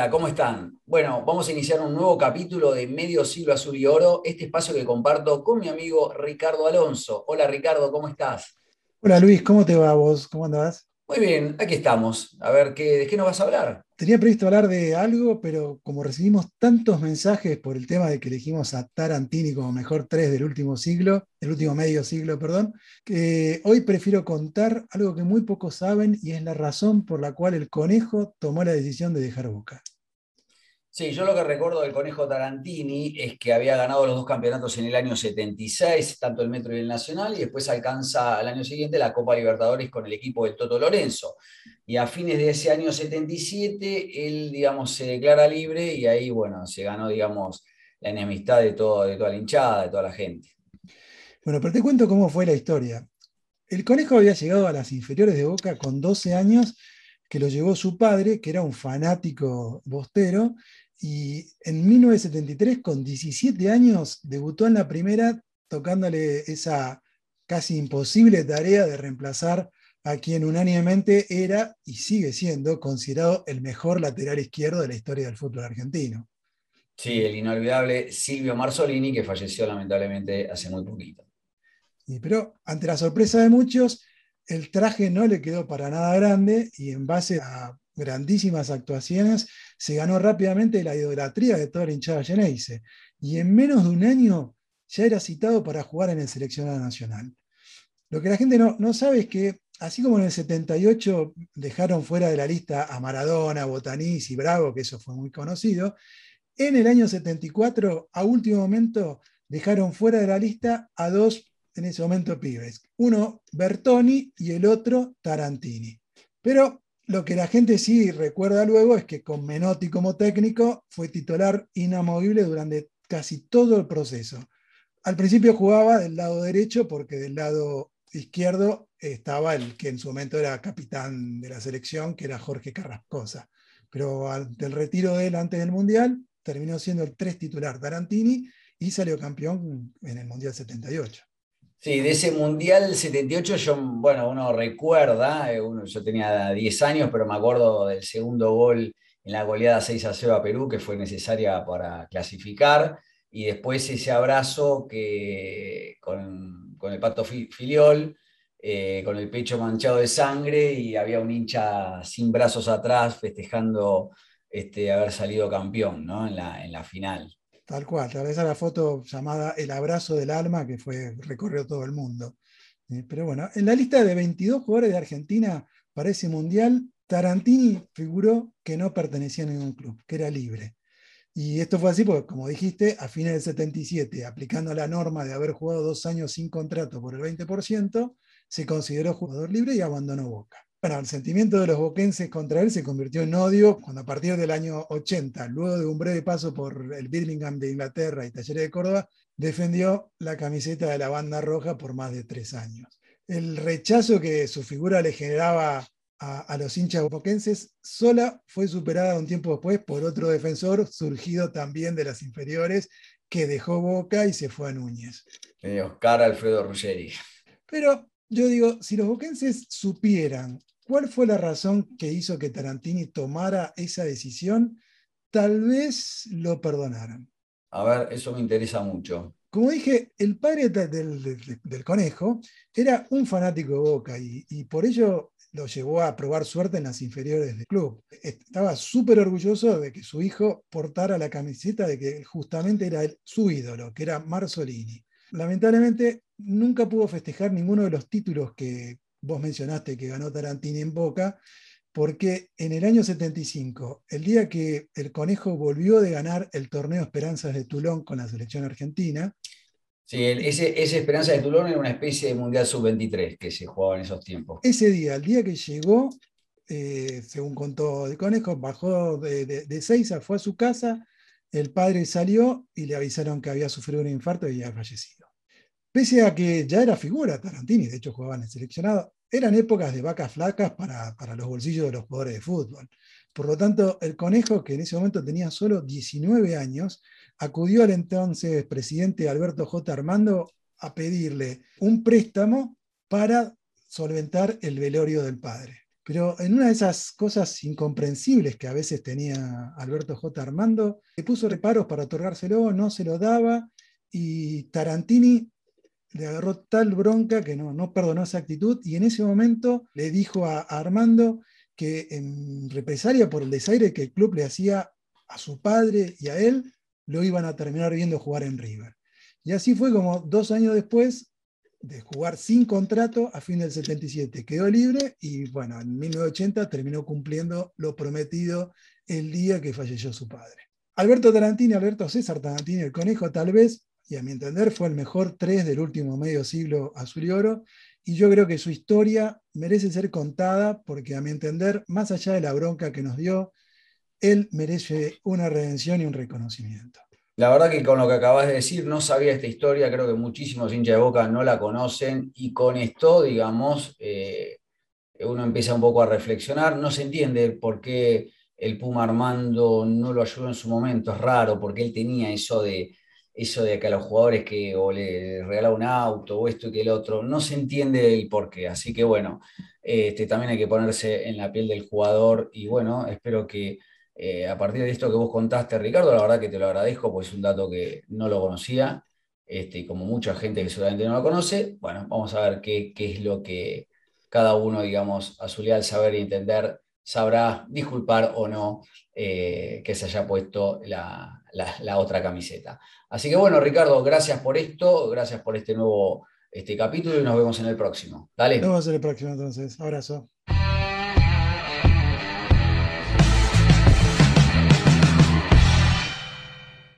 Hola, ¿cómo están? Bueno, vamos a iniciar un nuevo capítulo de Medio Siglo Azul y Oro, este espacio que comparto con mi amigo Ricardo Alonso. Hola Ricardo, ¿cómo estás? Hola Luis, ¿cómo te va vos? ¿Cómo andás? Muy bien, aquí estamos. A ver, ¿qué, ¿de qué nos vas a hablar? Tenía previsto hablar de algo, pero como recibimos tantos mensajes por el tema de que elegimos a Tarantini como mejor tres del último siglo, del último medio siglo, perdón, que hoy prefiero contar algo que muy pocos saben y es la razón por la cual el conejo tomó la decisión de dejar Boca. Sí, yo lo que recuerdo del Conejo Tarantini es que había ganado los dos campeonatos en el año 76, tanto el Metro y el Nacional, y después alcanza al año siguiente la Copa Libertadores con el equipo del Toto Lorenzo. Y a fines de ese año 77, él, digamos, se declara libre y ahí, bueno, se ganó, digamos, la enemistad de, todo, de toda la hinchada, de toda la gente. Bueno, pero te cuento cómo fue la historia. El Conejo había llegado a las inferiores de Boca con 12 años que lo llevó su padre, que era un fanático bostero, y en 1973, con 17 años, debutó en la primera tocándole esa casi imposible tarea de reemplazar a quien unánimemente era y sigue siendo considerado el mejor lateral izquierdo de la historia del fútbol argentino. Sí, el inolvidable Silvio Marzolini, que falleció lamentablemente hace muy poquito. pero ante la sorpresa de muchos, el traje no le quedó para nada grande y en base a grandísimas actuaciones se ganó rápidamente la idolatría de toda la hinchada Geneise. Y en menos de un año ya era citado para jugar en el seleccionado nacional. Lo que la gente no, no sabe es que, así como en el 78 dejaron fuera de la lista a Maradona, Botanís y Bravo, que eso fue muy conocido, en el año 74, a último momento, dejaron fuera de la lista a dos en ese momento pibes. Uno Bertoni y el otro Tarantini. Pero lo que la gente sí recuerda luego es que con Menotti como técnico fue titular inamovible durante casi todo el proceso. Al principio jugaba del lado derecho porque del lado izquierdo estaba el que en su momento era capitán de la selección, que era Jorge Carrascosa. Pero del retiro de él antes del Mundial, terminó siendo el tres titular Tarantini y salió campeón en el Mundial 78. Sí, de ese Mundial 78 yo, bueno, uno recuerda, eh, uno, yo tenía 10 años, pero me acuerdo del segundo gol en la goleada 6 a 0 a Perú, que fue necesaria para clasificar, y después ese abrazo que, con, el pato filiol, eh, con el pecho manchado de sangre, y había un hincha sin brazos atrás festejando este, haber salido campeón ¿no? en, la, en la final. Tal cual, tal vez la foto llamada El abrazo del alma que fue, recorrió todo el mundo. Eh, pero bueno, en la lista de 22 jugadores de Argentina para ese mundial, Tarantini figuró que no pertenecía a ningún club, que era libre. Y esto fue así porque, como dijiste, a fines del 77, aplicando la norma de haber jugado dos años sin contrato por el 20%, se consideró jugador libre y abandonó Boca. Bueno, el sentimiento de los boquenses contra él se convirtió en odio cuando a partir del año 80, luego de un breve paso por el Birmingham de Inglaterra y Talleres de Córdoba, defendió la camiseta de la banda roja por más de tres años. El rechazo que su figura le generaba a, los hinchas boquenses sola fue superada un tiempo después por otro defensor surgido también de las inferiores que dejó Boca y se fue a Núñez. Oscar Alfredo Ruggeri. Pero yo digo, si los boquenses supieran ¿Cuál fue la razón que hizo que Tarantini tomara esa decisión? Tal vez lo perdonaran. A ver, eso me interesa mucho. Como dije, el padre del, conejo era un fanático de Boca y, y, por ello lo llevó a probar suerte en las inferiores del club. Estaba súper orgulloso de que su hijo portara la camiseta de que justamente era su ídolo, que era Marzolini. Lamentablemente nunca pudo festejar ninguno de los títulos que, vos mencionaste que ganó Tarantini en Boca, porque en el año 75, el día que el Conejo volvió de ganar el torneo Esperanzas de Tulón con la selección argentina. Sí, ese, ese Esperanza de Tulón era una especie de Mundial Sub-23 que se jugaba en esos tiempos. Ese día, el día que llegó, eh, según contó el Conejo, bajó de, de, de Seiza, fue a su casa, el padre salió y le avisaron que había sufrido un infarto y había fallecido. Pese a que ya era figura Tarantini, de hecho jugaba en el seleccionado, eran épocas de vacas flacas para, los bolsillos de los jugadores de fútbol. Por lo tanto, el conejo, que en ese momento tenía solo 19 años, acudió al entonces presidente Alberto J. Armando a pedirle un préstamo para solventar el velorio del padre. Pero en una de esas cosas incomprensibles que a veces tenía Alberto J. Armando, le puso reparos para otorgárselo, no se lo daba, y Tarantini le agarró tal bronca que no, no perdonó esa actitud, y en ese momento le dijo a, a Armando que en represalia por el desaire que el club le hacía a su padre y a él, lo iban a terminar viendo jugar en River. Y así fue como dos años después de jugar sin contrato a fin del 77. Quedó libre y bueno, en 1980 terminó cumpliendo lo prometido el día que falleció su padre. Alberto Tarantini, Alberto César Tarantini, el conejo tal vez, y a mi entender fue el mejor tres del último medio siglo azul y oro, y yo creo que su historia merece ser contada porque a mi entender, más allá de la bronca que nos dio, él merece una redención y un reconocimiento. La verdad que con lo que acabas de decir, no sabía esta historia, creo que muchísimos hinchas de Boca no la conocen y con esto, digamos, eh, uno empieza un poco a reflexionar, no se entiende por qué el Puma Armando no lo ayudó en su momento, es raro, porque él tenía eso de, eso de que a los jugadores que le regalaba un auto o esto y que el otro, no se entiende el por qué, así que bueno, este, también hay que ponerse en la piel del jugador y bueno, espero que eh, a partir de esto que vos contaste, Ricardo, la verdad que te lo agradezco, pues es un dato que no lo conocía, este, y como mucha gente que seguramente no lo conoce, bueno, vamos a ver qué, es lo que cada uno, digamos, a su saber y entender, sabrá disculpar o no eh, que se haya puesto la, otra camiseta. Así que bueno, Ricardo, gracias por esto, gracias por este nuevo este capítulo y nos vemos en el próximo. Dale. Nos vemos en el próximo entonces. Abrazo.